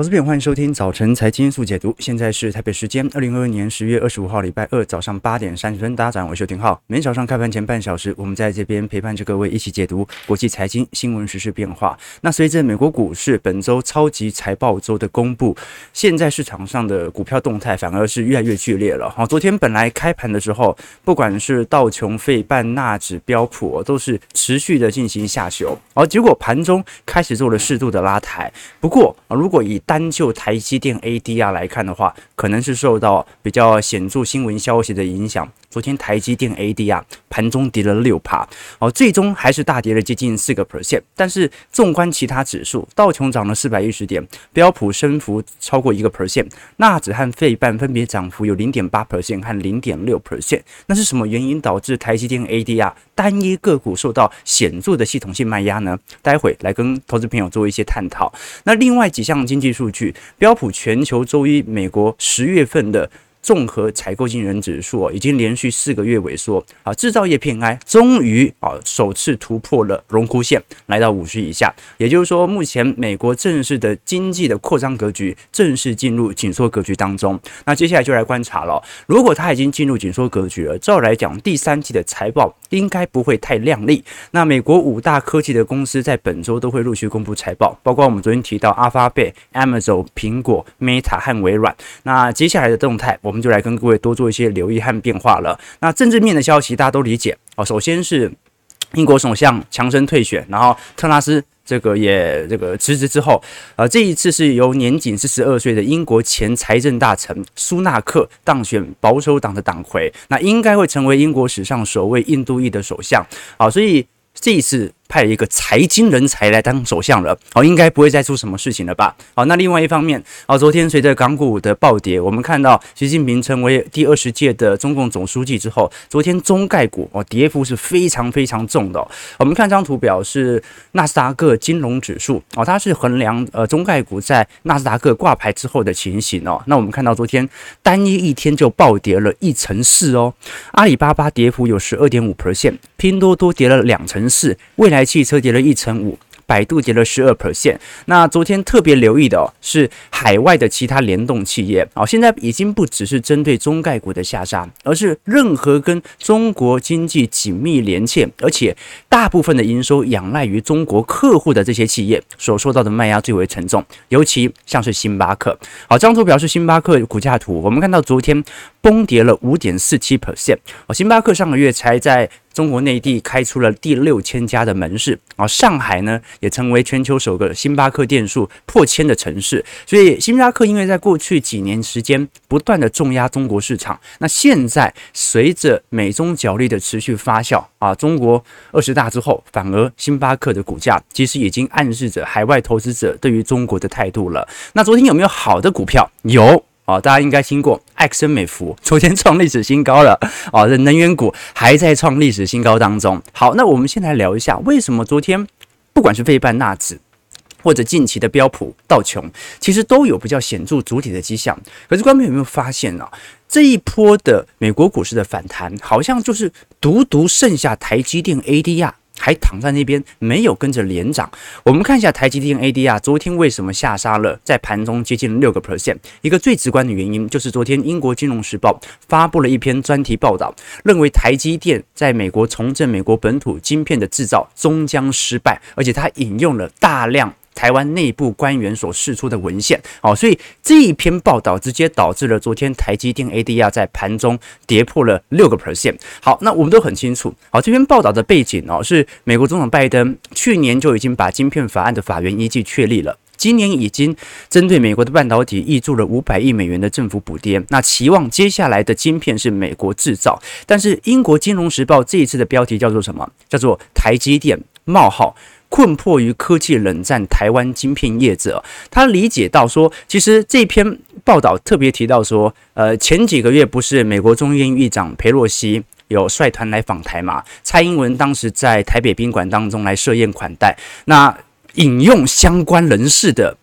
投资朋友，欢迎收听早晨财经速解读。现在是台北时间二零二二年十月二十五号礼拜二早上八点三十分。大家早上好，我是邱廷浩。每天早上开盘前半小时，我们在这边陪伴着各位一起解读国际财经新闻、时事变化。那随着美国股市本周超级财报周的公布，现在市场上的股票动态反而是越来越剧烈了。好，昨天本来开盘的时候，不管是道琼、费半、纳指、标普，都是持续的进行下修，而结果盘中开始做了适度的拉抬。不过，如果以单就台积电 ADR 来看的话，可能是受到比较显著新闻消息的影响。昨天台积电 ADR 盘中跌了六趴，哦，最终还是大跌了接近四个 percent。但是纵观其他指数，道琼涨了四百一十点，标普升幅超过一个 percent，纳指和费半分别涨幅有零点八 percent 和零点六 percent。那是什么原因导致台积电 ADR 单一个股受到显著的系统性卖压呢？待会来跟投资朋友做一些探讨。那另外几项经济数据。标普全球周一，美国十月份的。综合采购经理人指数已经连续四个月萎缩啊，制造业 PMI 终于啊首次突破了荣枯线，来到五十以下。也就是说，目前美国正式的经济的扩张格局正式进入紧缩格局当中。那接下来就来观察了，如果它已经进入紧缩格局了，照来讲，第三季的财报应该不会太亮丽。那美国五大科技的公司在本周都会陆续公布财报，包括我们昨天提到阿发贝、Amazon、苹果、Meta 和微软。那接下来的动态，我我们就来跟各位多做一些留意和变化了。那政治面的消息大家都理解哦。首先是英国首相强生退选，然后特拉斯这个也这个辞职之后，呃，这一次是由年仅四十二岁的英国前财政大臣苏纳克当选保守党的党魁，那应该会成为英国史上首位印度裔的首相啊。所以这一次。派一个财经人才来当首相了，哦，应该不会再出什么事情了吧？好，那另外一方面，哦，昨天随着港股的暴跌，我们看到习近平成为第二十届的中共总书记之后，昨天中概股哦跌幅是非常非常重的。我们看这张图表是纳斯达克金融指数哦，它是衡量呃中概股在纳斯达克挂牌之后的情形哦。那我们看到昨天单一一天就暴跌了一成四哦，阿里巴巴跌幅有十二点五 percent，拼多多跌了两成四，未来。汽车跌了一成五，百度跌了十二 percent。那昨天特别留意的，是海外的其他联动企业哦，现在已经不只是针对中概股的下杀，而是任何跟中国经济紧密连线，而且大部分的营收仰赖于中国客户的这些企业所受到的卖压最为沉重。尤其像是星巴克，好，这张图表示星巴克股价图，我们看到昨天崩跌了五点四七 percent。哦，星巴克上个月才在。中国内地开出了第六千家的门市啊，上海呢也成为全球首个星巴克店数破千的城市。所以星巴克因为在过去几年时间不断的重压中国市场，那现在随着美中角力的持续发酵啊，中国二十大之后，反而星巴克的股价其实已经暗示着海外投资者对于中国的态度了。那昨天有没有好的股票？有。哦，大家应该听过埃克森美孚昨天创历史新高了哦，这能源股还在创历史新高当中。好，那我们先来聊一下，为什么昨天不管是费半纳指或者近期的标普道琼，其实都有比较显著主体的迹象。可是观众有没有发现呢、这一波的美国股市的反弹，好像就是独独剩下台积电 ADR。还躺在那边，没有跟着连涨。我们看一下台积电 ADR 昨天为什么下杀了，在盘中接近六个 percent。一个最直观的原因就是昨天英国金融时报发布了一篇专题报道，认为台积电在美国重振美国本土晶片的制造终将失败，而且它引用了大量。台湾内部官员所释出的文献，哦，所以这一篇报道直接导致了昨天台积电 ADR 在盘中跌破了六个 percent。好，那我们都很清楚，好，这篇报道的背景哦，是美国总统拜登去年就已经把晶片法案的法源依据确立了，今年已经针对美国的半导体挹注了五百亿美元的政府补贴，那期望接下来的晶片是美国制造。但是英国金融时报这一次的标题叫做什么？叫做台积电冒号。困迫于科技冷战，台湾晶片业者，他理解到说，其实这篇报道特别提到说，呃，前几个月不是美国众议院议长裴洛西有率团来访台嘛？蔡英文当时在台北宾馆当中来设宴款待，那引用相关人士的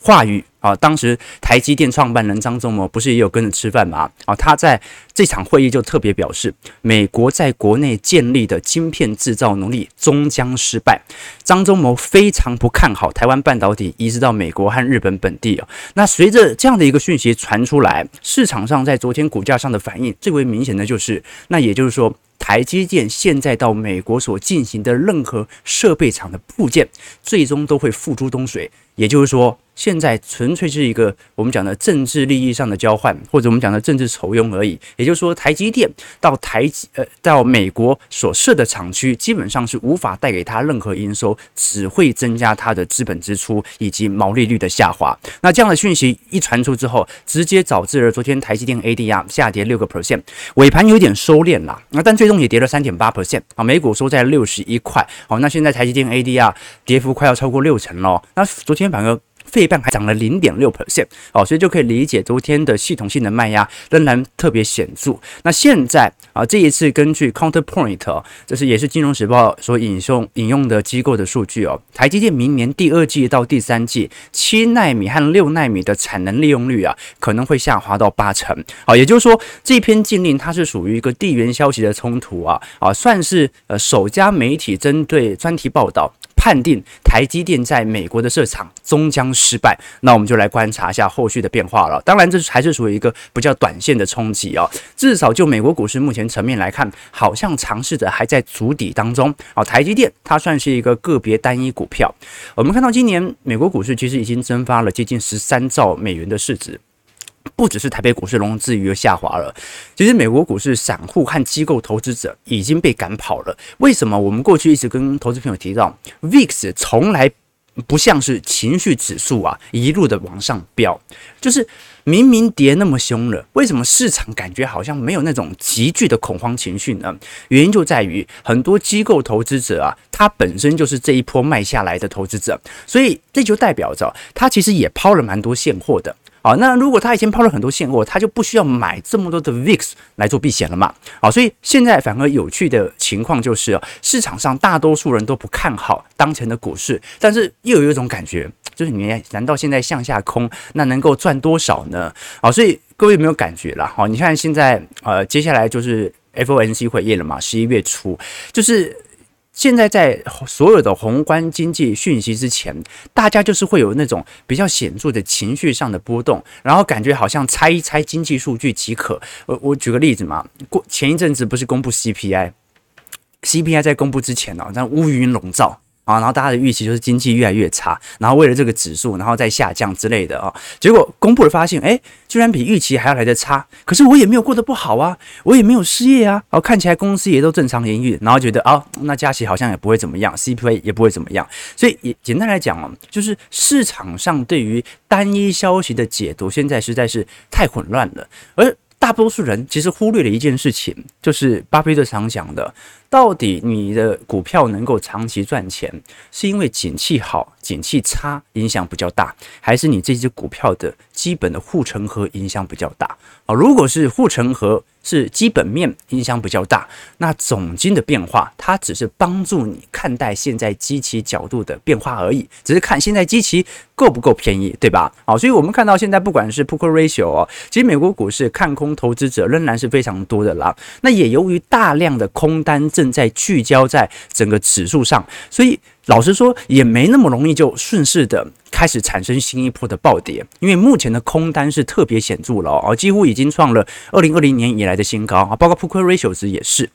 话语。啊，当时台积电创办人张忠谋不是也有跟着吃饭吗？啊，他在这场会议就特别表示，美国在国内建立的晶片制造能力终将失败。张忠谋非常不看好台湾半导体移植到美国和日本本地啊。那随着这样的一个讯息传出来，市场上在昨天股价上的反应最为明显的就是，那也就是说。台积电现在到美国所进行的任何设备厂的部件，最终都会付诸东水。也就是说，现在纯粹是一个我们讲的政治利益上的交换，或者我们讲的政治酬庸而已。也就是说，台积电到台积呃到美国所设的厂区，基本上是无法带给他任何营收，只会增加他的资本支出以及毛利率的下滑。那这样的讯息一传出之后，直接导致了昨天台积电 ADR 下跌六个 percent，尾盘有点收敛啦。那但最终也跌了三点八 percent 啊，每股收在六十一块。好，那现在台积电 ADR 跌幅快要超过六成了。那昨天。反而费半还涨了零点六 percent 哦，所以就可以理解昨天的系统性的卖压仍然特别显著。那现在啊，这一次根据 Counterpoint 哦，这是也是金融时报所引用引用的机构的数据哦，台积电明年第二季到第三季七纳米和六纳米的产能利用率啊，可能会下滑到八成。好，也就是说这篇禁令它是属于一个地缘消息的冲突啊啊，算是呃首家媒体针对专题报道。判定台积电在美国的设厂终将失败，那我们就来观察一下后续的变化了。当然，这还是属于一个比较短线的冲击啊。至少就美国股市目前层面来看，好像尝试着还在筑底当中啊。台积电它算是一个个别单一股票。我们看到今年美国股市其实已经蒸发了接近十三兆美元的市值。不只是台北股市融资余额下滑了，其实美国股市散户和机构投资者已经被赶跑了。为什么？我们过去一直跟投资朋友提到，VIX 从来不像是情绪指数啊，一路的往上飙，就是明明跌那么凶了，为什么市场感觉好像没有那种急剧的恐慌情绪呢？原因就在于很多机构投资者啊，他本身就是这一波卖下来的投资者，所以这就代表着他其实也抛了蛮多现货的。好，那如果他以前抛了很多现货，他就不需要买这么多的 VIX 来做避险了嘛？好，所以现在反而有趣的情况就是，市场上大多数人都不看好当前的股市，但是又有一种感觉，就是你难道现在向下空，那能够赚多少呢？好，所以各位有没有感觉了？好，你看现在呃，接下来就是 FOMC 会议了嘛，十一月初就是。现在在所有的宏观经济讯息之前，大家就是会有那种比较显著的情绪上的波动，然后感觉好像猜一猜经济数据即可。我我举个例子嘛，过前一阵子不是公布 CPI，CPI 在公布之前呢，那乌云笼罩。啊，然后大家的预期就是经济越来越差，然后为了这个指数，然后再下降之类的啊。结果公布了，发现哎，居然比预期还要来得差。可是我也没有过得不好啊，我也没有失业啊。然后看起来公司也都正常营运，然后觉得啊，那加息好像也不会怎么样，CPI 也不会怎么样。所以也简单来讲哦，就是市场上对于单一消息的解读，现在实在是太混乱了。而大多数人其实忽略了一件事情，就是巴菲特常讲的。到底你的股票能够长期赚钱，是因为景气好、景气差影响比较大，还是你这只股票的基本的护城河影响比较大？啊，如果是护城河是基本面影响比较大，那总金的变化它只是帮助你看待现在基期角度的变化而已，只是看现在基期够不够便宜，对吧？好，所以我们看到现在不管是 Put Ratio 哦，其实美国股市看空投资者仍然是非常多的啦。那也由于大量的空单正在聚焦在整个指数上，所以老实说也没那么容易就顺势的开始产生新一波的暴跌，因为目前的空单是特别显著了哦，几乎已经创了二零二零年以来的新高啊，包括 Put Ratio 值也是。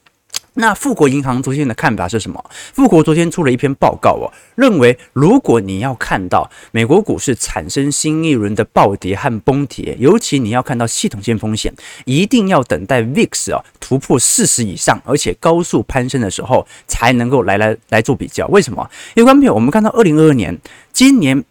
那富国银行昨天的看法是什么？富国昨天出了一篇报告哦，认为如果你要看到美国股市产生新一轮的暴跌和崩跌，尤其你要看到系统性风险，一定要等待 VIX 啊突破四十以上，而且高速攀升的时候，才能够来来来做比较。为什么？因为观众朋友，我们看到二零二二年今年。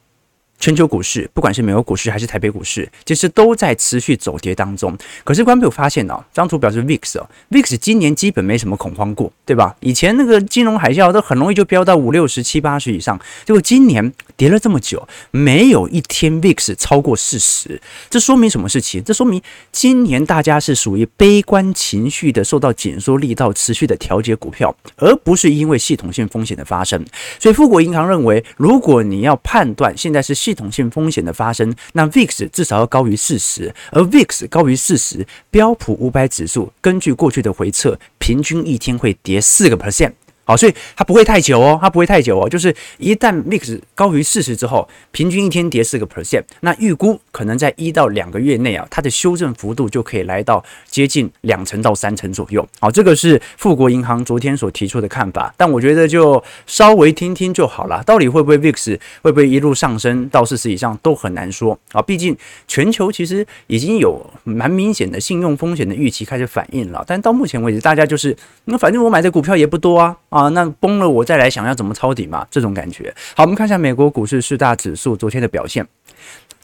全球股市，不管是美国股市还是台北股市，其实都在持续走跌当中。可是，观众朋友发现哦，张图表示 VIX 哦，VIX 今年基本没什么恐慌过，对吧？以前那个金融海啸都很容易就飙到五六十七八十以上，结果今年跌了这么久，没有一天 VIX 超过四十，这说明什么事情？这说明今年大家是属于悲观情绪的，受到紧缩力道持续的调节股票，而不是因为系统性风险的发生。所以富国银行认为，如果你要判断现在是系统性风险的发生，那 VIX 至少要高于四十，而 VIX 高于四十，标普五百指数根据过去的回测，平均一天会跌四个 percent。好，所以它不会太久哦，它不会太久哦。就是一旦 VIX 高于四十之后，平均一天跌四个 percent，那预估可能在一到两个月内啊，它的修正幅度就可以来到接近两成到三成左右。好，这个是富国银行昨天所提出的看法，但我觉得就稍微听听就好了。到底会不会 VIX 会不会一路上升到四十以上都很难说啊。毕竟全球其实已经有蛮明显的信用风险的预期开始反应了，但到目前为止，大家就是那反正我买的股票也不多啊。啊，啊那崩了我再来想要怎么抄底嘛？这种感觉。好，我们看一下美国股市四大指数昨天的表现。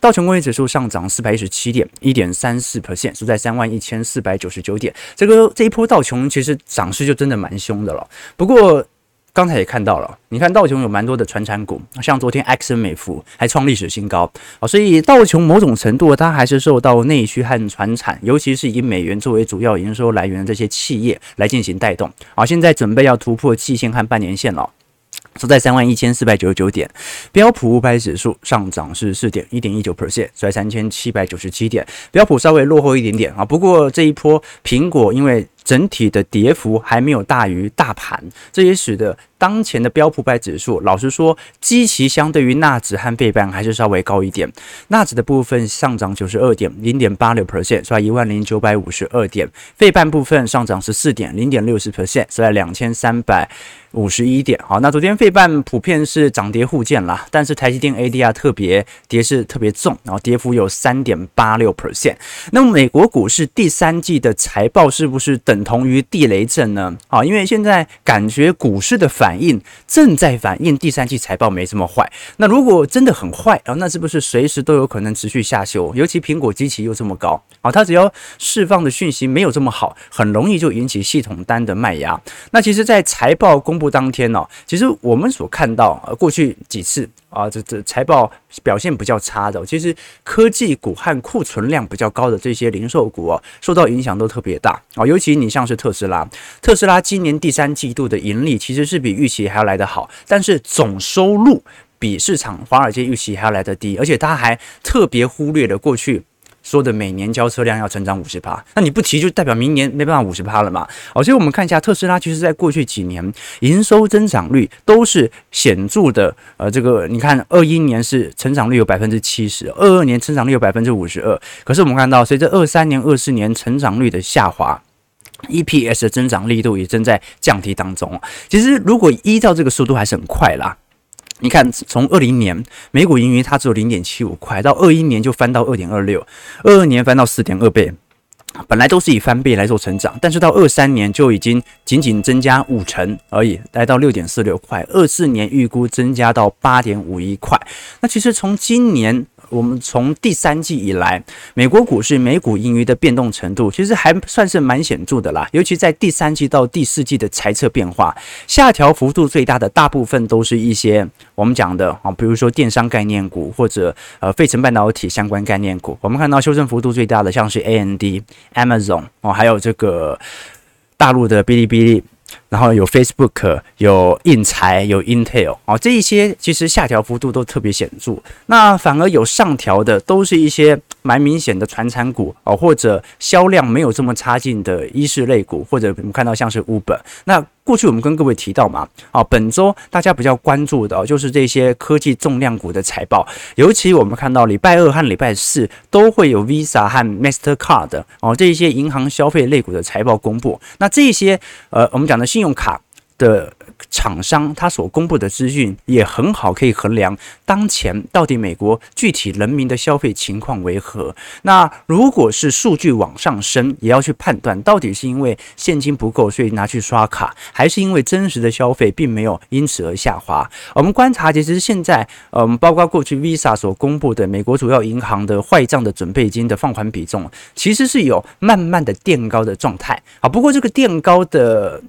道琼工业指数上涨四百一十七点，一点三四 percent，收在三万一千四百九十九点。这个这一波道琼其实涨势就真的蛮凶的了。不过，刚才也看到了，你看道琼有蛮多的传产股，像昨天埃克森美孚还创历史新高啊，所以道琼某种程度它还是受到内需和传产，尤其是以美元作为主要营收来源的这些企业来进行带动啊。现在准备要突破季线和半年线了，收在三万一千四百九十九点。标普五百指数上涨是四点一点一九 percent，收在三千七百九十七点。标普稍微落后一点点啊，不过这一波苹果因为整体的跌幅还没有大于大盘，这也使得当前的标普百指数，老实说，基期相对于纳指和费半还是稍微高一点。纳指的部分上涨九十二点零点八六 percent，收在一万零九百五十二点；费半部分上涨十四点零点六十 percent，收在两千三百五十一点。好，那昨天费半普遍是涨跌互见啦，但是台积电 ADR 特别跌势特别重，然后跌幅有三点八六 percent。那么美国股市第三季的财报是不是等？等同于地雷阵呢？啊，因为现在感觉股市的反应正在反映第三季财报没这么坏。那如果真的很坏啊，那是不是随时都有可能持续下修？尤其苹果基期又这么高啊，它只要释放的讯息没有这么好，很容易就引起系统单的卖压。那其实，在财报公布当天呢，其实我们所看到啊，过去几次。啊，这这财报表现比较差的，其实科技股和库存量比较高的这些零售股啊，受到影响都特别大啊。尤其你像是特斯拉，特斯拉今年第三季度的盈利其实是比预期还要来得好，但是总收入比市场华尔街预期还要来得低，而且他还特别忽略了过去。说的每年交车辆要成长五十趴，那你不提就代表明年没办法五十趴了嘛？好，所以我们看一下特斯拉，其实在过去几年营收增长率都是显著的。呃，这个你看，二一年是成长率有百分之七十，二二年成长率有百分之五十二。可是我们看到，随着二三年、二四年成长率的下滑，EPS 的增长力度也正在降低当中。其实如果依照这个速度，还是很快啦。你看，从二零年每股盈余它只有零点七五块，到二一年就翻到二点二六，二二年翻到四点二倍，本来都是以翻倍来做成长，但是到二三年就已经仅仅增加五成而已，来到六点四六块，二四年预估增加到八点五一块。那其实从今年。我们从第三季以来，美国股市每股盈余的变动程度，其实还算是蛮显著的啦。尤其在第三季到第四季的财测变化，下调幅度最大的大部分都是一些我们讲的啊，比如说电商概念股或者呃费城半导体相关概念股。我们看到修正幅度最大的像是 A N D、Amazon 哦，还有这个大陆的哔哩哔哩。然后有 Facebook，有印材，有 Intel，哦，这一些其实下调幅度都特别显著。那反而有上调的，都是一些蛮明显的传产股哦，或者销量没有这么差劲的衣饰类股，或者我们看到像是 Uber。那过去我们跟各位提到嘛，啊，本周大家比较关注的就是这些科技重量股的财报，尤其我们看到礼拜二和礼拜四都会有 Visa 和 Mastercard 哦，这一些银行消费类股的财报公布。那这些呃，我们讲的信用卡的。厂商他所公布的资讯也很好，可以衡量当前到底美国具体人民的消费情况为何。那如果是数据往上升，也要去判断到底是因为现金不够，所以拿去刷卡，还是因为真实的消费并没有因此而下滑。我们观察，其实现在，嗯，包括过去 Visa 所公布的美国主要银行的坏账的准备金的放款比重，其实是有慢慢的垫高的状态。啊，不过这个垫高的。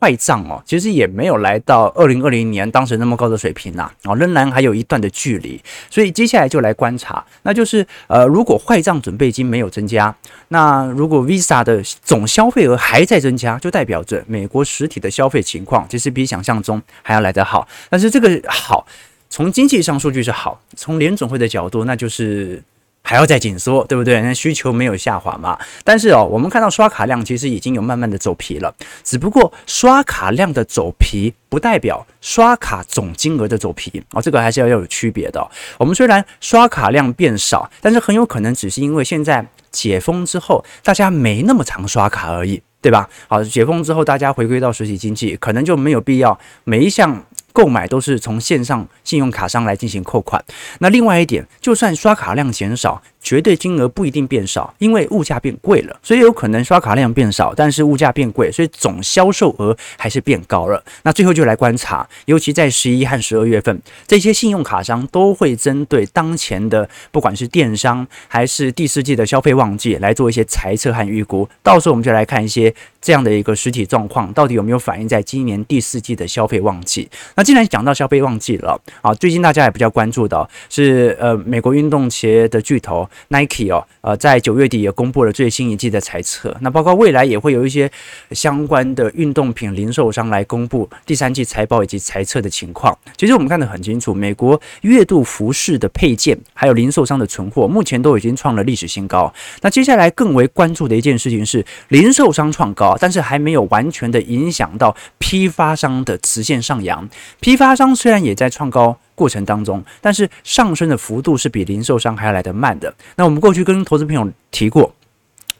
坏账哦，其实也没有来到二零二零年当时那么高的水平呐，啊，仍然还有一段的距离。所以接下来就来观察，那就是呃，如果坏账准备金没有增加，那如果 Visa 的总消费额还在增加，就代表着美国实体的消费情况其实比想象中还要来得好。但是这个好，从经济上数据是好，从联总会的角度，那就是。还要再紧缩，对不对？那需求没有下滑嘛。但是哦，我们看到刷卡量其实已经有慢慢的走皮了。只不过刷卡量的走皮，不代表刷卡总金额的走皮哦，这个还是要要有区别的。我们虽然刷卡量变少，但是很有可能只是因为现在解封之后，大家没那么常刷卡而已，对吧？好，解封之后大家回归到实体经济，可能就没有必要每一项。购买都是从线上信用卡商来进行扣款。那另外一点，就算刷卡量减少，绝对金额不一定变少，因为物价变贵了，所以有可能刷卡量变少，但是物价变贵，所以总销售额还是变高了。那最后就来观察，尤其在十一和十二月份，这些信用卡商都会针对当前的不管是电商还是第四季的消费旺季来做一些猜测和预估。到时候我们就来看一些这样的一个实体状况，到底有没有反映在今年第四季的消费旺季。那既然讲到消费旺季了啊，最近大家也比较关注的是呃美国运动鞋的巨头 Nike 哦，呃在九月底也公布了最新一季的财测，那包括未来也会有一些相关的运动品零售商来公布第三季财报以及财测的情况。其实我们看得很清楚，美国月度服饰的配件还有零售商的存货目前都已经创了历史新高。那接下来更为关注的一件事情是零售商创高，但是还没有完全的影响到批发商的直线上扬。批发商虽然也在创高过程当中，但是上升的幅度是比零售商还要来的慢的。那我们过去跟投资朋友提过，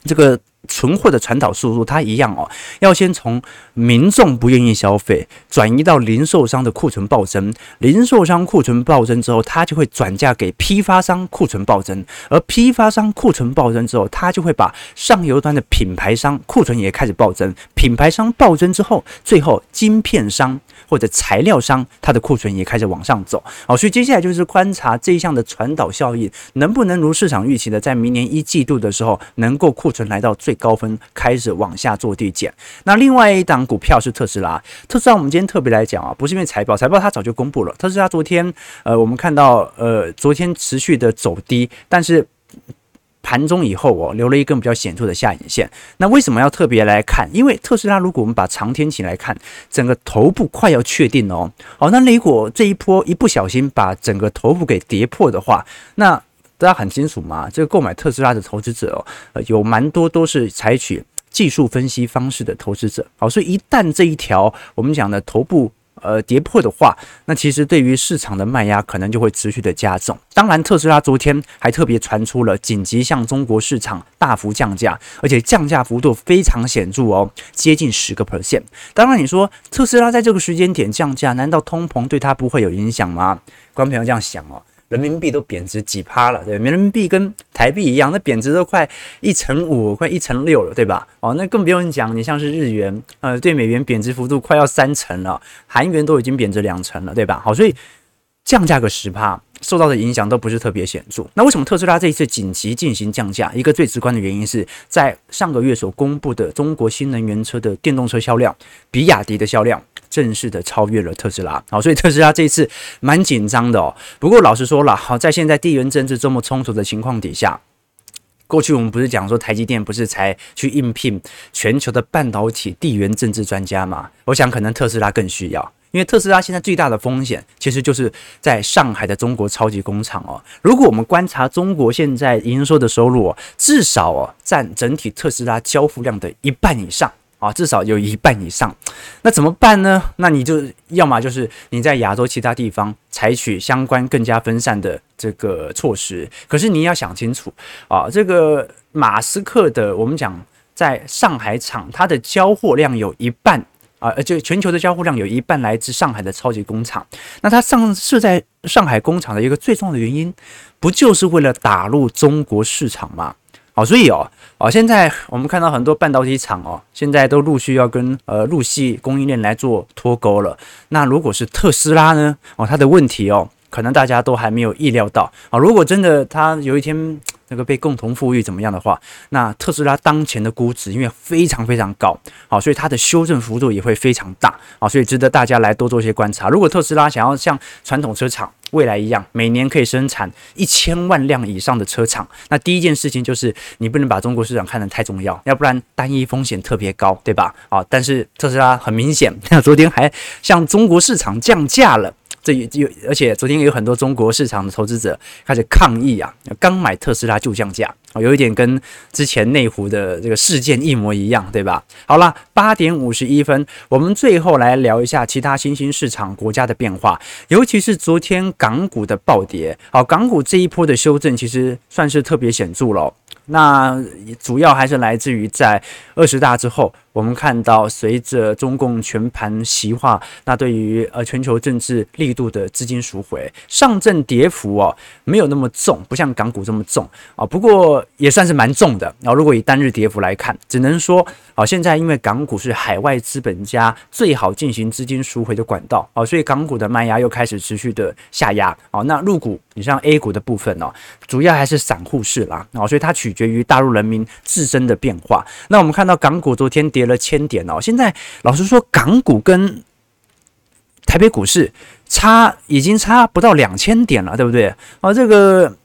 这个。存货的传导速度，它一样哦，要先从民众不愿意消费，转移到零售商的库存暴增，零售商库存暴增之后，它就会转嫁给批发商库存暴增，而批发商库存暴增之后，它就会把上游端的品牌商库存也开始暴增，品牌商暴增之后，最后晶片商或者材料商它的库存也开始往上走，好，所以接下来就是观察这一项的传导效应能不能如市场预期的，在明年一季度的时候，能够库存来到最。高分开始往下做递减。那另外一档股票是特斯拉。特斯拉，我们今天特别来讲啊，不是因为财报，财报它早就公布了。特斯拉昨天，呃，我们看到，呃，昨天持续的走低，但是盘中以后哦，留了一根比较显著的下影线。那为什么要特别来看？因为特斯拉，如果我们把长天期来看，整个头部快要确定哦。好，那如果这一波一不小心把整个头部给跌破的话，那大家很清楚嘛，这个购买特斯拉的投资者哦，呃，有蛮多都是采取技术分析方式的投资者。好，所以一旦这一条我们讲的头部呃跌破的话，那其实对于市场的卖压可能就会持续的加重。当然，特斯拉昨天还特别传出了紧急向中国市场大幅降价，而且降价幅度非常显著哦，接近十个 percent。当然，你说特斯拉在这个时间点降价，难道通膨对它不会有影响吗？观众朋友这样想哦。人民币都贬值几趴了，对，人民币跟台币一样，那贬值都快一成五，快一成六了，对吧？哦，那更不用讲，你像是日元，呃，对美元贬值幅度快要三成了，韩元都已经贬值两成了，对吧？好，所以降价个十趴，受到的影响都不是特别显著。那为什么特斯拉这一次紧急进行降价？一个最直观的原因是在上个月所公布的中国新能源车的电动车销量，比亚迪的销量。正式的超越了特斯拉，好，所以特斯拉这一次蛮紧张的哦。不过老实说了，好，在现在地缘政治这么冲突的情况底下，过去我们不是讲说台积电不是才去应聘全球的半导体地缘政治专家吗？我想可能特斯拉更需要，因为特斯拉现在最大的风险其实就是在上海的中国超级工厂哦。如果我们观察中国现在营收的收入哦，至少哦占整体特斯拉交付量的一半以上。啊，至少有一半以上，那怎么办呢？那你就要么就是你在亚洲其他地方采取相关更加分散的这个措施。可是你要想清楚啊，这个马斯克的我们讲在上海厂，它的交货量有一半啊，就全球的交互量有一半来自上海的超级工厂。那它上设在上海工厂的一个最重要的原因，不就是为了打入中国市场吗？好，所以哦，哦，现在我们看到很多半导体厂哦，现在都陆续要跟呃陆系供应链来做脱钩了。那如果是特斯拉呢？哦，它的问题哦，可能大家都还没有意料到啊。如果真的它有一天那个被共同富裕怎么样的话，那特斯拉当前的估值因为非常非常高，好，所以它的修正幅度也会非常大，好，所以值得大家来多做一些观察。如果特斯拉想要像传统车厂未来一样，每年可以生产一千万辆以上的车厂，那第一件事情就是你不能把中国市场看得太重要，要不然单一风险特别高，对吧？啊，但是特斯拉很明显，那昨天还向中国市场降价了。这有，而且昨天有很多中国市场的投资者开始抗议啊，刚买特斯拉就降价啊，有一点跟之前内湖的这个事件一模一样，对吧？好了，八点五十一分，我们最后来聊一下其他新兴市场国家的变化，尤其是昨天港股的暴跌。好，港股这一波的修正其实算是特别显著了。那主要还是来自于在二十大之后，我们看到随着中共全盘习化，那对于呃全球政治力度的资金赎回，上证跌幅哦没有那么重，不像港股这么重啊，不过也算是蛮重的啊。如果以单日跌幅来看，只能说啊，现在因为港股是海外资本家最好进行资金赎回的管道啊，所以港股的卖压又开始持续的下压啊。那入股，你像 A 股的部分哦，主要还是散户市啦啊，所以它取决于大陆人民自身的变化。那我们看到港股昨天跌跌了千点哦，现在老实说，港股跟台北股市差已经差不到两千点了，对不对？啊，这个。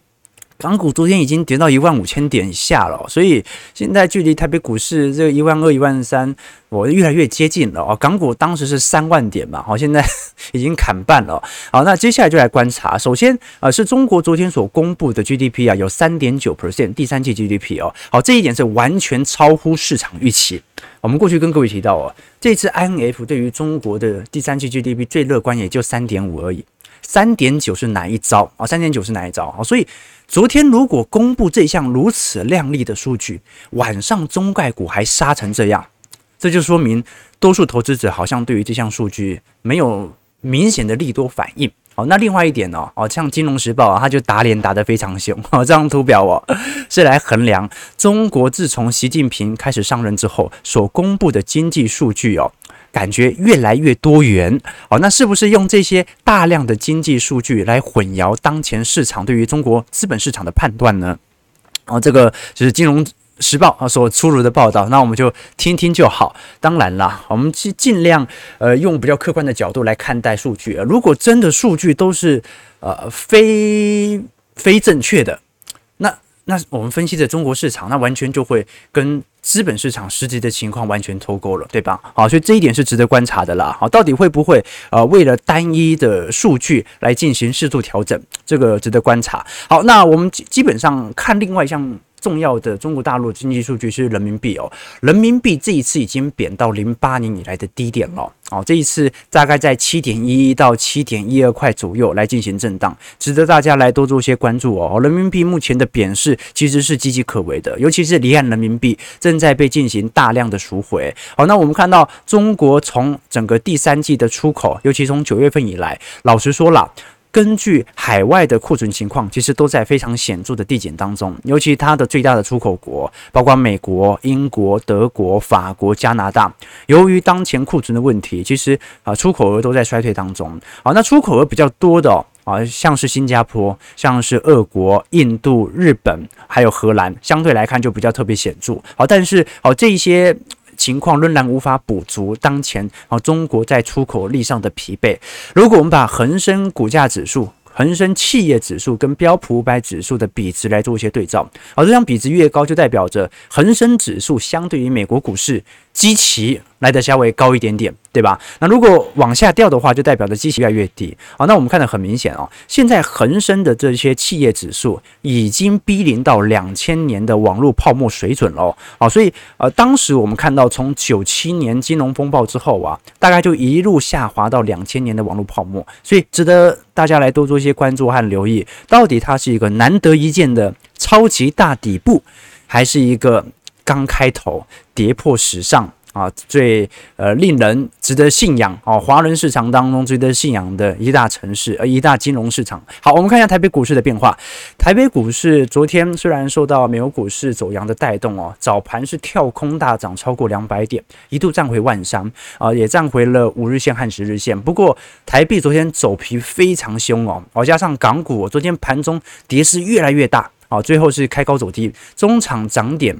港股昨天已经跌到一万五千点以下了，所以现在距离台北股市这个一万二、一万三，我越来越接近了哦。港股当时是三万点嘛，好，现在 已经砍半了。好，那接下来就来观察，首先啊，是中国昨天所公布的 GDP 啊，有三点九 percent 第三季 GDP 哦，好，这一点是完全超乎市场预期。我们过去跟各位提到哦，这次 INF 对于中国的第三季 GDP 最乐观也就三点五而已。三点九是哪一招啊？三点九是哪一招啊？所以昨天如果公布这项如此亮丽的数据，晚上中概股还杀成这样，这就说明多数投资者好像对于这项数据没有明显的利多反应。好，那另外一点呢？哦，像《金融时报》啊，它就打脸打得非常凶。哦，这张图表哦，是来衡量中国自从习近平开始上任之后所公布的经济数据哦。感觉越来越多元，哦，那是不是用这些大量的经济数据来混淆当前市场对于中国资本市场的判断呢？哦，这个就是《金融时报》啊所出炉的报道，那我们就听听就好。当然啦，我们尽尽量呃用比较客观的角度来看待数据。如果真的数据都是呃非非正确的，那我们分析的中国市场，那完全就会跟。资本市场实际的情况完全脱钩了，对吧？好，所以这一点是值得观察的啦。好，到底会不会呃为了单一的数据来进行适度调整，这个值得观察。好，那我们基基本上看另外一项。重要的中国大陆经济数据是人民币哦，人民币这一次已经贬到零八年以来的低点了哦，这一次大概在七点一到七点一二块左右来进行震荡，值得大家来多做些关注哦。人民币目前的贬势其实是岌岌可危的，尤其是离岸人民币正在被进行大量的赎回。好，那我们看到中国从整个第三季的出口，尤其从九月份以来，老实说了。根据海外的库存情况，其实都在非常显著的递减当中。尤其它的最大的出口国，包括美国、英国、德国、法国、加拿大，由于当前库存的问题，其实啊出口额都在衰退当中。好，那出口额比较多的啊，像是新加坡、像是俄国、印度、日本，还有荷兰，相对来看就比较特别显著。好，但是好这一些。情况仍然无法补足当前啊中国在出口力上的疲惫。如果我们把恒生股价指数、恒生企业指数跟标普五百指数的比值来做一些对照，而这张比值越高，就代表着恒生指数相对于美国股市。基期来的稍微高一点点，对吧？那如果往下掉的话，就代表着基期越来越低。好，那我们看得很明显哦，现在恒生的这些企业指数已经逼临到两千年的网络泡沫水准了。好，所以呃，当时我们看到从九七年金融风暴之后啊，大概就一路下滑到两千年的网络泡沫，所以值得大家来多做一些关注和留意，到底它是一个难得一见的超级大底部，还是一个？刚开头跌破史上啊最呃令人值得信仰哦，华人市场当中值得信仰的一大城市，呃一大金融市场。好，我们看一下台北股市的变化。台北股市昨天虽然受到美国股市走扬的带动哦，早盘是跳空大涨超过两百点，一度站回万三啊，也站回了五日线和十日线。不过台币昨天走皮非常凶哦，哦加上港股昨天盘中跌势越来越大。啊，最后是开高走低，中场涨点。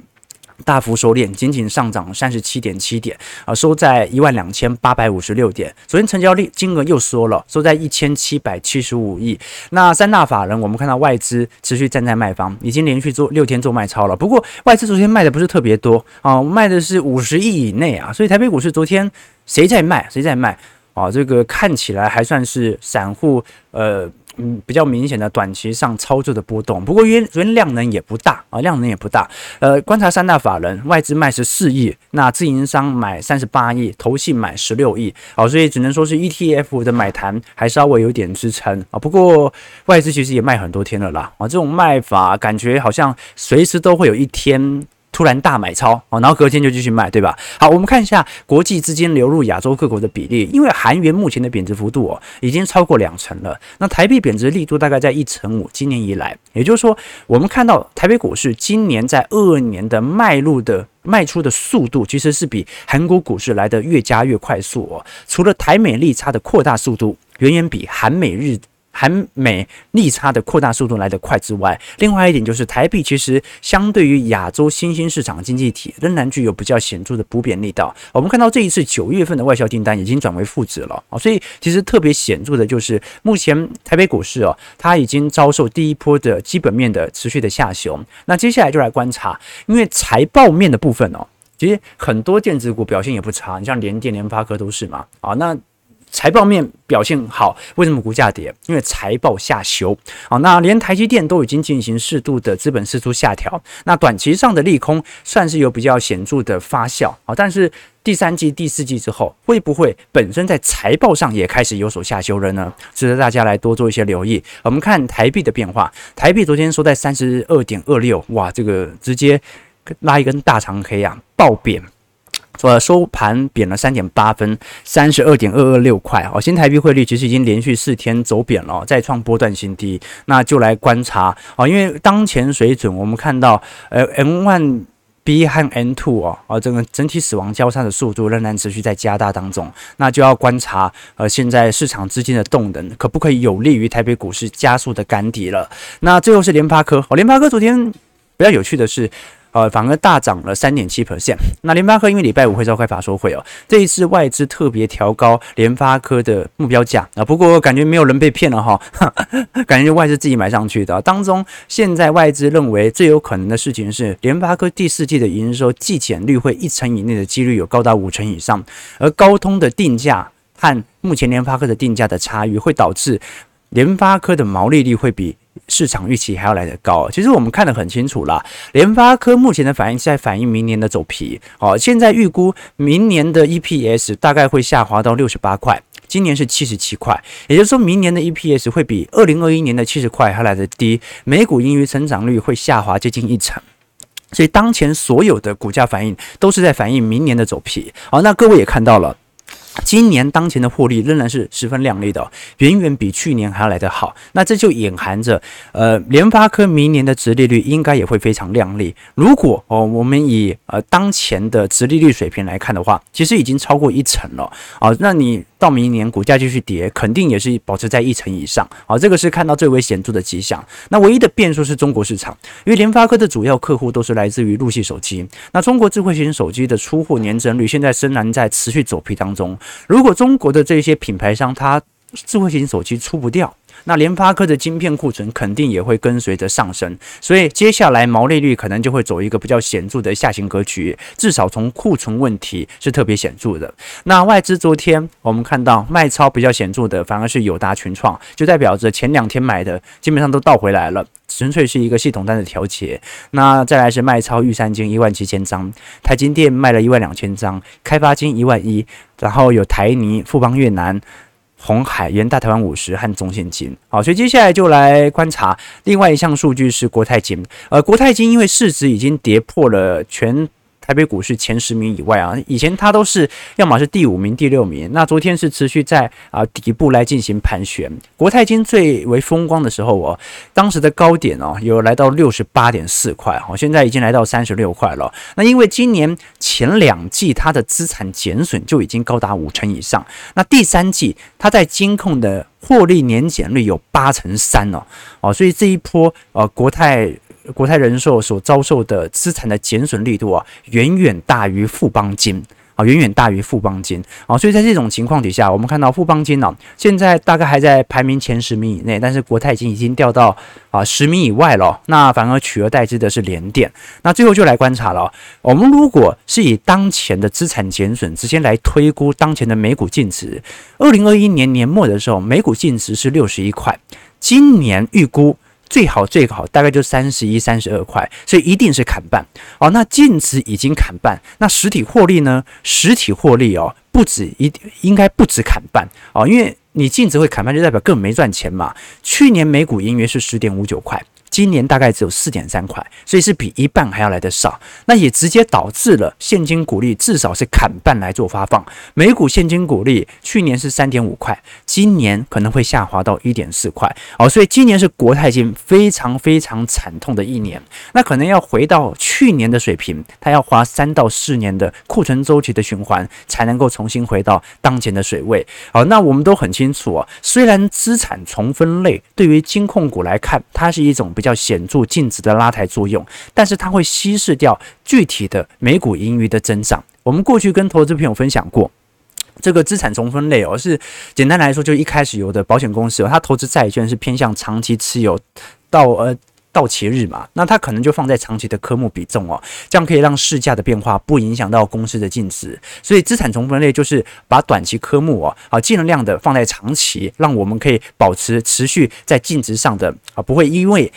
大幅收敛，仅仅上涨三十七点七点啊，收在一万两千八百五十六点。昨天成交量金额又缩了，收在一千七百七十五亿。那三大法人，我们看到外资持续站在卖方，已经连续做六天做卖超了。不过外资昨天卖的不是特别多啊，卖的是五十亿以内啊。所以台北股市昨天谁在卖？谁在卖啊？这个看起来还算是散户呃。嗯，比较明显的短期上操作的波动，不过因为昨天量能也不大啊，量能也不大。呃，观察三大法人，外资卖十四亿，那自营商买三十八亿，投信买十六亿，好，所以只能说是 ETF 的买盘还稍微有点支撑啊。不过外资其实也卖很多天了啦，啊，这种卖法感觉好像随时都会有一天。突然大买超哦，然后隔天就继续卖，对吧？好，我们看一下国际资金流入亚洲各国的比例，因为韩元目前的贬值幅度哦，已经超过两成了。那台币贬值力度大概在一成五，今年以来，也就是说，我们看到台北股市今年在二二年的卖入的卖出的速度，其实是比韩国股市来得越加越快速哦。除了台美利差的扩大速度远远比韩美日。韩美利差的扩大速度来得快之外，另外一点就是台币其实相对于亚洲新兴市场经济体仍然具有比较显著的补贬力道。我们看到这一次九月份的外销订单已经转为负值了啊，所以其实特别显著的就是目前台北股市哦，它已经遭受第一波的基本面的持续的下行。那接下来就来观察，因为财报面的部分哦，其实很多电子股表现也不差，你像联电、联发科都是嘛啊，那。财报面表现好，为什么股价跌？因为财报下修啊。那连台积电都已经进行适度的资本释出下调，那短期上的利空算是有比较显著的发酵啊。但是第三季、第四季之后，会不会本身在财报上也开始有所下修了呢？值得大家来多做一些留意。我们看台币的变化，台币昨天收在三十二点二六，哇，这个直接拉一根大长黑啊，爆贬。呃，收盘贬了三点八分，三十二点二二六块哦。新台币汇率其实已经连续四天走贬了，再创波段新低。那就来观察啊，因为当前水准，我们看到呃，M1B 和 M2 哦，啊，这个整体死亡交叉的速度仍然持续在加大当中。那就要观察呃，现在市场资金的动能可不可以有利于台北股市加速的赶底了。那最后是联发科哦，联发科昨天比较有趣的是。呃，反而大涨了三点七 percent。那联发科因为礼拜五会召开法说会哦，这一次外资特别调高联发科的目标价啊。不过感觉没有人被骗了哈，感觉外资自己买上去的。当中现在外资认为最有可能的事情是，联发科第四季的营收季减率会一成以内的几率有高达五成以上，而高通的定价和目前联发科的定价的差异会导致联发科的毛利率会比。市场预期还要来得高，其实我们看得很清楚啦。联发科目前的反应是在反映明年的走皮，好，现在预估明年的 EPS 大概会下滑到六十八块，今年是七十七块，也就是说明年的 EPS 会比二零二一年的七十块还来得低，每股盈余成长率会下滑接近一成，所以当前所有的股价反应都是在反映明年的走皮。好，那各位也看到了。今年当前的获利仍然是十分亮丽的，远远比去年还要来得好。那这就隐含着，呃，联发科明年的直利率应该也会非常亮丽。如果哦，我们以呃当前的直利率水平来看的话，其实已经超过一成了啊。那你到明年股价继续跌，肯定也是保持在一成以上啊。这个是看到最为显著的迹象。那唯一的变数是中国市场，因为联发科的主要客户都是来自于陆系手机。那中国智慧型手机的出货年增率现在仍然在持续走皮当中。如果中国的这些品牌商，它智慧型手机出不掉，那联发科的晶片库存肯定也会跟随着上升，所以接下来毛利率可能就会走一个比较显著的下行格局，至少从库存问题是特别显著的。那外资昨天我们看到卖超比较显著的，反而是友达、群创，就代表着前两天买的基本上都倒回来了，纯粹是一个系统单的调节。那再来是卖超玉山金一万七千张，台金电卖了一万两千张，开发金一万一，然后有台泥、富邦越南。红海、元大台湾五十和中线金，好，所以接下来就来观察另外一项数据是国泰金，呃，国泰金因为市值已经跌破了全。台北股市前十名以外啊，以前它都是要么是第五名、第六名。那昨天是持续在啊底部来进行盘旋。国泰金最为风光的时候哦，当时的高点哦有来到六十八点四块，哦，现在已经来到三十六块了。那因为今年前两季它的资产减损就已经高达五成以上，那第三季它在金控的获利年减率有八成三哦，哦，所以这一波呃国泰。国泰人寿所遭受的资产的减损力度啊，远远大于富邦金。啊，远远大于富邦金啊，所以在这种情况底下，我们看到富邦金呢，现在大概还在排名前十名以内，但是国泰金已经掉到啊十名以外了。那反而取而代之的是联电。那最后就来观察了，我们如果是以当前的资产减损直接来推估当前的每股净值，二零二一年年末的时候，每股净值是六十一块，今年预估。最好最好大概就三十一、三十二块，所以一定是砍半哦。那净值已经砍半，那实体获利呢？实体获利哦，不止一，应该不止砍半哦，因为你净值会砍半，就代表根本没赚钱嘛。去年每股盈余是十点五九块。今年大概只有四点三块，所以是比一半还要来得少，那也直接导致了现金股利至少是砍半来做发放。每股现金股利去年是三点五块，今年可能会下滑到一点四块哦，所以今年是国泰金非常非常惨痛的一年。那可能要回到去年的水平，它要花三到四年的库存周期的循环，才能够重新回到当前的水位。好，那我们都很清楚啊，虽然资产重分类对于金控股来看，它是一种比较。要显著净值的拉抬作用，但是它会稀释掉具体的每股盈余的增长。我们过去跟投资朋友分享过，这个资产重分类哦，是简单来说，就一开始有的保险公司哦，它投资债券是偏向长期持有到呃。到期日嘛，那它可能就放在长期的科目比重哦，这样可以让市价的变化不影响到公司的净值。所以资产重分类就是把短期科目哦，啊尽量的放在长期，让我们可以保持持续在净值上的啊，不会因为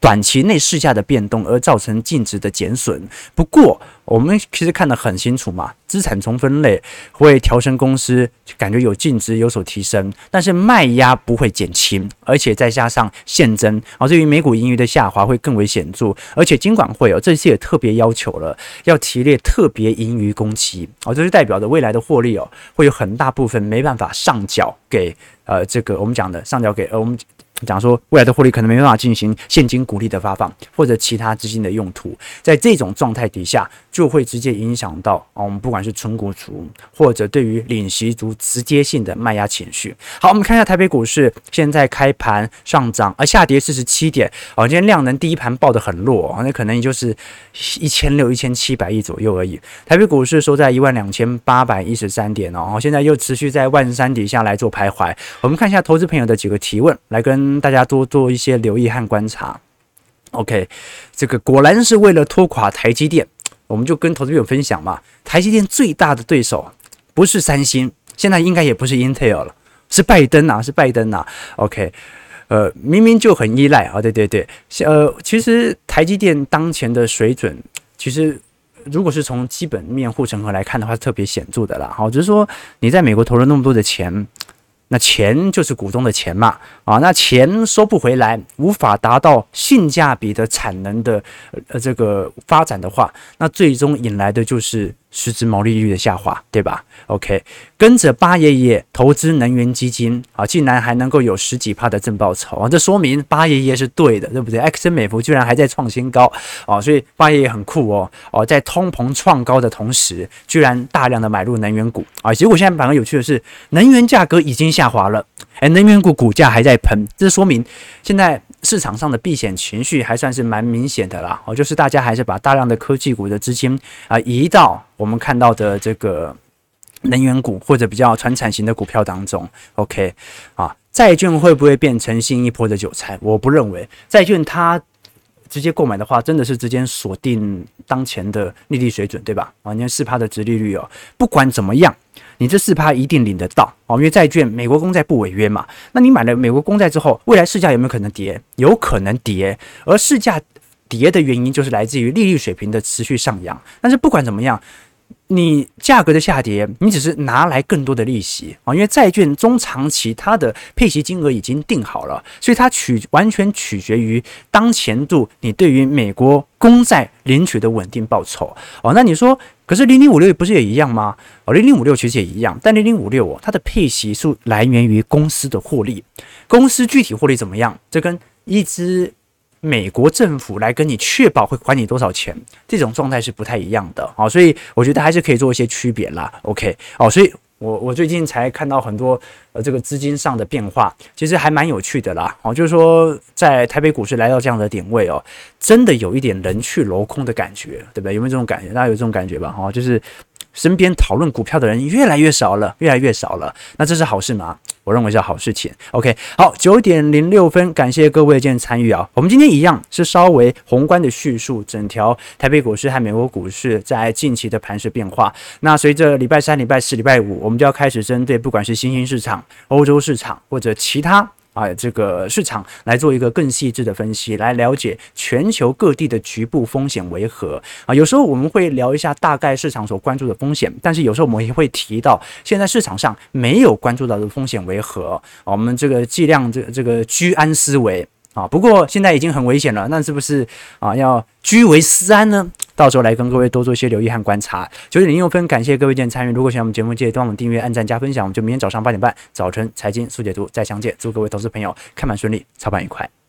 短期内市价的变动而造成净值的减损。不过我们其实看得很清楚嘛，资产重分类会调升公司，感觉有净值有所提升，但是卖压不会减轻，而且再加上现增啊，对于每股盈余的下滑会更为显著。而且金管会哦，这次也特别要求了，要提列特别盈余公期哦，这是代表着未来的获利哦，会有很大部分没办法上缴给呃这个我们讲的上缴给呃我们。讲说未来的获利可能没办法进行现金股利的发放，或者其他资金的用途，在这种状态底下，就会直接影响到啊，我们不管是存股族或者对于领息族直接性的卖压情绪。好，我们看一下台北股市现在开盘上涨，而下跌四十七点。哦，今天量能第一盘报得很弱，那可能也就是一千六、一千七百亿左右而已。台北股市收在一万两千八百一十三点哦，现在又持续在万三底下来做徘徊。我们看一下投资朋友的几个提问，来跟。大家多做一些留意和观察。OK，这个果然是为了拖垮台积电，我们就跟投资朋友分享嘛。台积电最大的对手不是三星，现在应该也不是 Intel 了，是拜登啊，是拜登啊。OK，呃，明明就很依赖啊，对对对，呃，其实台积电当前的水准，其实如果是从基本面护城河来看的话，特别显著的啦。好，只是说你在美国投了那么多的钱。那钱就是股东的钱嘛，啊，那钱收不回来，无法达到性价比的产能的呃这个发展的话，那最终引来的就是。实质毛利率的下滑，对吧？OK，跟着八爷爷投资能源基金啊，竟然还能够有十几趴的正报酬啊，这说明八爷爷是对的，对不对？埃克森美孚居然还在创新高啊，所以八爷爷很酷哦哦，在通膨创高的同时，居然大量的买入能源股啊，结果现在反而有趣的是，能源价格已经下滑了，哎，能源股股价还在喷，这说明现在。市场上的避险情绪还算是蛮明显的啦，哦，就是大家还是把大量的科技股的资金啊移到我们看到的这个能源股或者比较传产型的股票当中。OK，啊，债券会不会变成新一波的韭菜？我不认为，债券它直接购买的话，真的是直接锁定当前的利率水准，对吧？啊，你看四趴的殖利率哦，不管怎么样。你这四趴一定领得到哦，因为债券美国公债不违约嘛。那你买了美国公债之后，未来市价有没有可能跌？有可能跌，而市价跌的原因就是来自于利率水平的持续上扬。但是不管怎么样，你价格的下跌，你只是拿来更多的利息啊，因为债券中长期它的配息金额已经定好了，所以它取完全取决于当前度你对于美国公债领取的稳定报酬哦。那你说？可是零零五六不是也一样吗？哦，零零五六其实也一样，但零零五六哦，它的配息是来源于公司的获利，公司具体获利怎么样？这跟一只美国政府来跟你确保会还你多少钱，这种状态是不太一样的啊，所以我觉得还是可以做一些区别啦。OK，哦，所以我我最近才看到很多呃这个资金上的变化，其实还蛮有趣的啦。哦，就是说在台北股市来到这样的点位哦，真的有一点人去楼空的感觉，对不对？有没有这种感觉？大家有这种感觉吧？哦，就是。身边讨论股票的人越来越少了，越来越少了。那这是好事吗？我认为是好事情。OK，好，九点零六分，感谢各位今天参与啊。我们今天一样是稍微宏观的叙述，整条台北股市和美国股市在近期的盘势变化。那随着礼拜三、礼拜四、礼拜五，我们就要开始针对不管是新兴市场、欧洲市场或者其他。啊，这个市场来做一个更细致的分析，来了解全球各地的局部风险为何啊？有时候我们会聊一下大概市场所关注的风险，但是有时候我们也会提到现在市场上没有关注到的风险为何？我们这个尽量这这个居安思危啊。不过现在已经很危险了，那是不是啊要居为思安呢？到时候来跟各位多做一些留意和观察。九点零六分，感谢各位今天参与。如果喜欢我们节目，记得帮我们订阅、按赞、加分享。我们就明天早上八点半，早晨财经速解读再相见。祝各位投资朋友开盘顺利，操盘愉快。